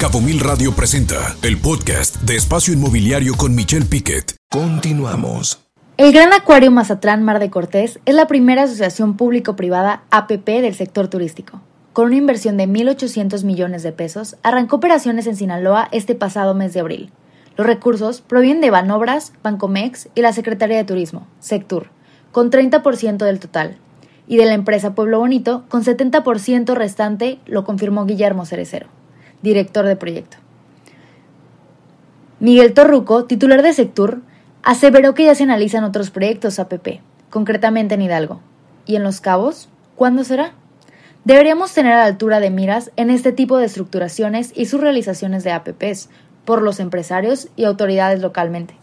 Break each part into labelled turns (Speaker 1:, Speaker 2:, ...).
Speaker 1: Cabo Mil Radio presenta el podcast de Espacio Inmobiliario con Michelle Piquet. Continuamos.
Speaker 2: El Gran Acuario Mazatlán Mar de Cortés es la primera asociación público-privada APP del sector turístico. Con una inversión de 1.800 millones de pesos, arrancó operaciones en Sinaloa este pasado mes de abril. Los recursos provienen de Banobras, Bancomex y la Secretaría de Turismo, Sectur, con 30% del total, y de la empresa Pueblo Bonito, con 70% restante, lo confirmó Guillermo Cerecero director de proyecto. Miguel Torruco, titular de Sectur, aseveró que ya se analizan otros proyectos APP, concretamente en Hidalgo. ¿Y en Los Cabos? ¿Cuándo será? Deberíamos tener a la altura de miras en este tipo de estructuraciones y sus realizaciones de APPs por los empresarios y autoridades localmente.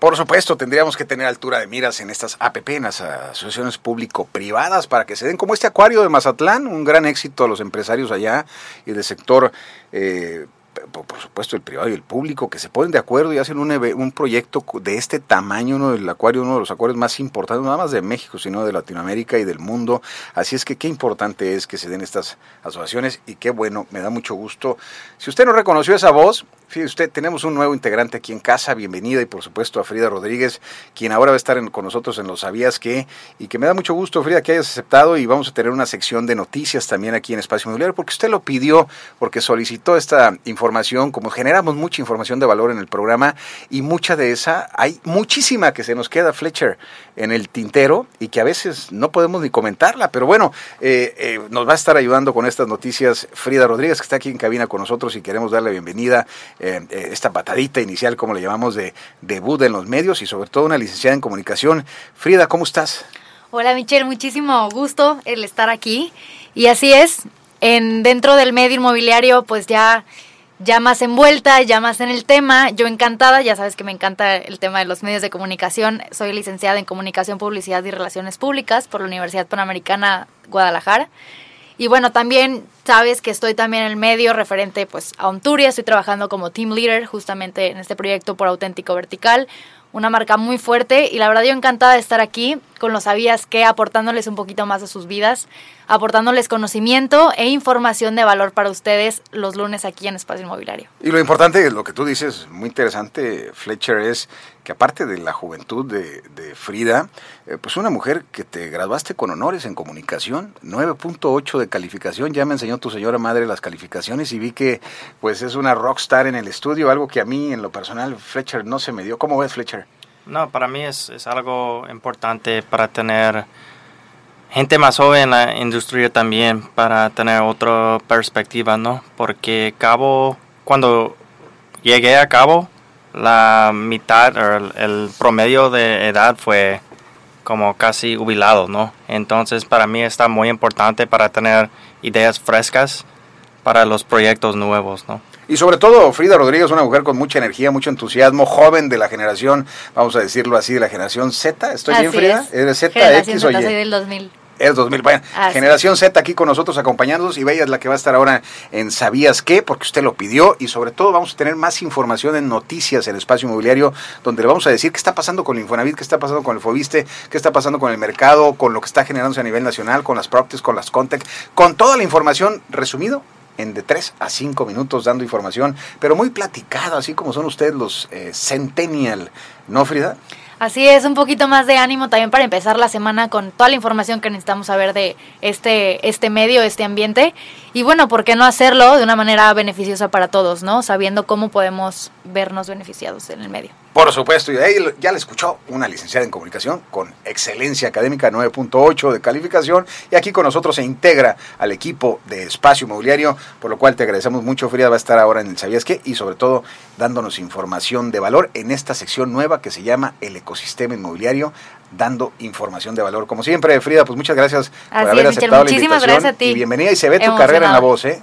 Speaker 3: Por supuesto, tendríamos que tener altura de miras en estas APP, en las asociaciones público-privadas, para que se den como este acuario de Mazatlán, un gran éxito a los empresarios allá y del sector eh, por, supuesto el privado y el público, que se ponen de acuerdo y hacen un, proyecto de este tamaño, uno del acuario, uno de los acuarios más importantes, nada más de México, sino de Latinoamérica y del mundo. Así es que qué importante es que se den estas asociaciones y qué bueno, me da mucho gusto. Si usted no reconoció esa voz, fíjese usted, tenemos un nuevo integrante aquí en casa, bienvenida y por supuesto a Frida Rodríguez, quien ahora va a estar con nosotros en Los Sabías que, y que me da mucho gusto, Frida, que hayas aceptado y vamos a tener una sección de noticias también aquí en Espacio Inmobiliario, porque usted lo pidió, porque solicitó esta información como generamos mucha información de valor en el programa y mucha de esa, hay muchísima que se nos queda, Fletcher, en el tintero y que a veces no podemos ni comentarla, pero bueno, eh, eh, nos va a estar ayudando con estas noticias Frida Rodríguez, que está aquí en cabina con nosotros y queremos darle bienvenida, eh, esta patadita inicial, como le llamamos, de debut en los medios y sobre todo una licenciada en comunicación. Frida, ¿cómo estás?
Speaker 2: Hola Michelle, muchísimo gusto el estar aquí. Y así es, en, dentro del medio inmobiliario, pues ya ya más envuelta, ya más en el tema. Yo encantada, ya sabes que me encanta el tema de los medios de comunicación. Soy licenciada en Comunicación, Publicidad y Relaciones Públicas por la Universidad Panamericana Guadalajara. Y bueno, también sabes que estoy también en el medio referente pues a Onturia, estoy trabajando como team leader justamente en este proyecto por Auténtico Vertical, una marca muy fuerte y la verdad yo encantada de estar aquí con los sabías que aportándoles un poquito más de sus vidas, aportándoles conocimiento e información de valor para ustedes los lunes aquí en Espacio Inmobiliario.
Speaker 3: Y lo importante, lo que tú dices, muy interesante, Fletcher, es que aparte de la juventud de, Frida, eh, pues una mujer que te graduaste con honores en comunicación, 9.8 de calificación, ya me enseñó tu señora madre las calificaciones y vi que pues es una rockstar en el estudio, algo que a mí en lo personal, Fletcher, no se me dio. ¿Cómo ves, Fletcher?
Speaker 4: No, para mí es, es algo importante para tener gente más joven en la industria también, para tener otra perspectiva, ¿no? Porque Cabo, cuando llegué a Cabo, la mitad, o el, promedio de edad fue como casi jubilado, ¿no? Entonces para mí está muy importante para tener ideas frescas para los proyectos nuevos, ¿no?
Speaker 3: Y sobre todo, Frida Rodríguez, una mujer con mucha energía, mucho entusiasmo, joven de la generación, vamos a decirlo así, de la generación Z. ¿Estoy bien, Frida?
Speaker 2: ¿Es de Z, X o Y? Soy del 2000
Speaker 3: es 2000. Bueno, Generación Z aquí con nosotros acompañándonos y Bella es la que va a estar ahora en ¿Sabías qué? Porque usted lo pidió y sobre todo vamos a tener más información en noticias en Espacio Inmobiliario donde le vamos a decir qué está pasando con el Infonavit, qué está pasando con el Fobiste, qué está pasando con el mercado, con lo que está generándose a nivel nacional, con las Proctes, con las Contec, con toda la información resumido en de 3 a 5 minutos dando información, pero muy platicada, así como son ustedes los eh, Centennial, ¿no, Frida?
Speaker 2: Así es, un poquito más de ánimo también para empezar la semana con toda la información que necesitamos saber de este, este medio, este ambiente. Y bueno, ¿por qué no hacerlo de una manera beneficiosa para todos, ¿no? Sabiendo cómo podemos vernos beneficiados en el medio.
Speaker 3: Por supuesto, y ahí ya le escuchó una licenciada en comunicación con excelencia académica 9.8 de calificación y aquí con nosotros se integra al equipo de Espacio Inmobiliario, por lo cual te agradecemos mucho, Frida, va a estar ahora en el Sabías qué y sobre todo dándonos información de valor en esta sección nueva que se llama el ecosistema inmobiliario, dando información de valor. Como siempre, Frida, pues muchas gracias
Speaker 2: por haber aceptado la invitación. Gracias a ti.
Speaker 3: Y bienvenida y se ve tu carrera en la voz, ¿eh?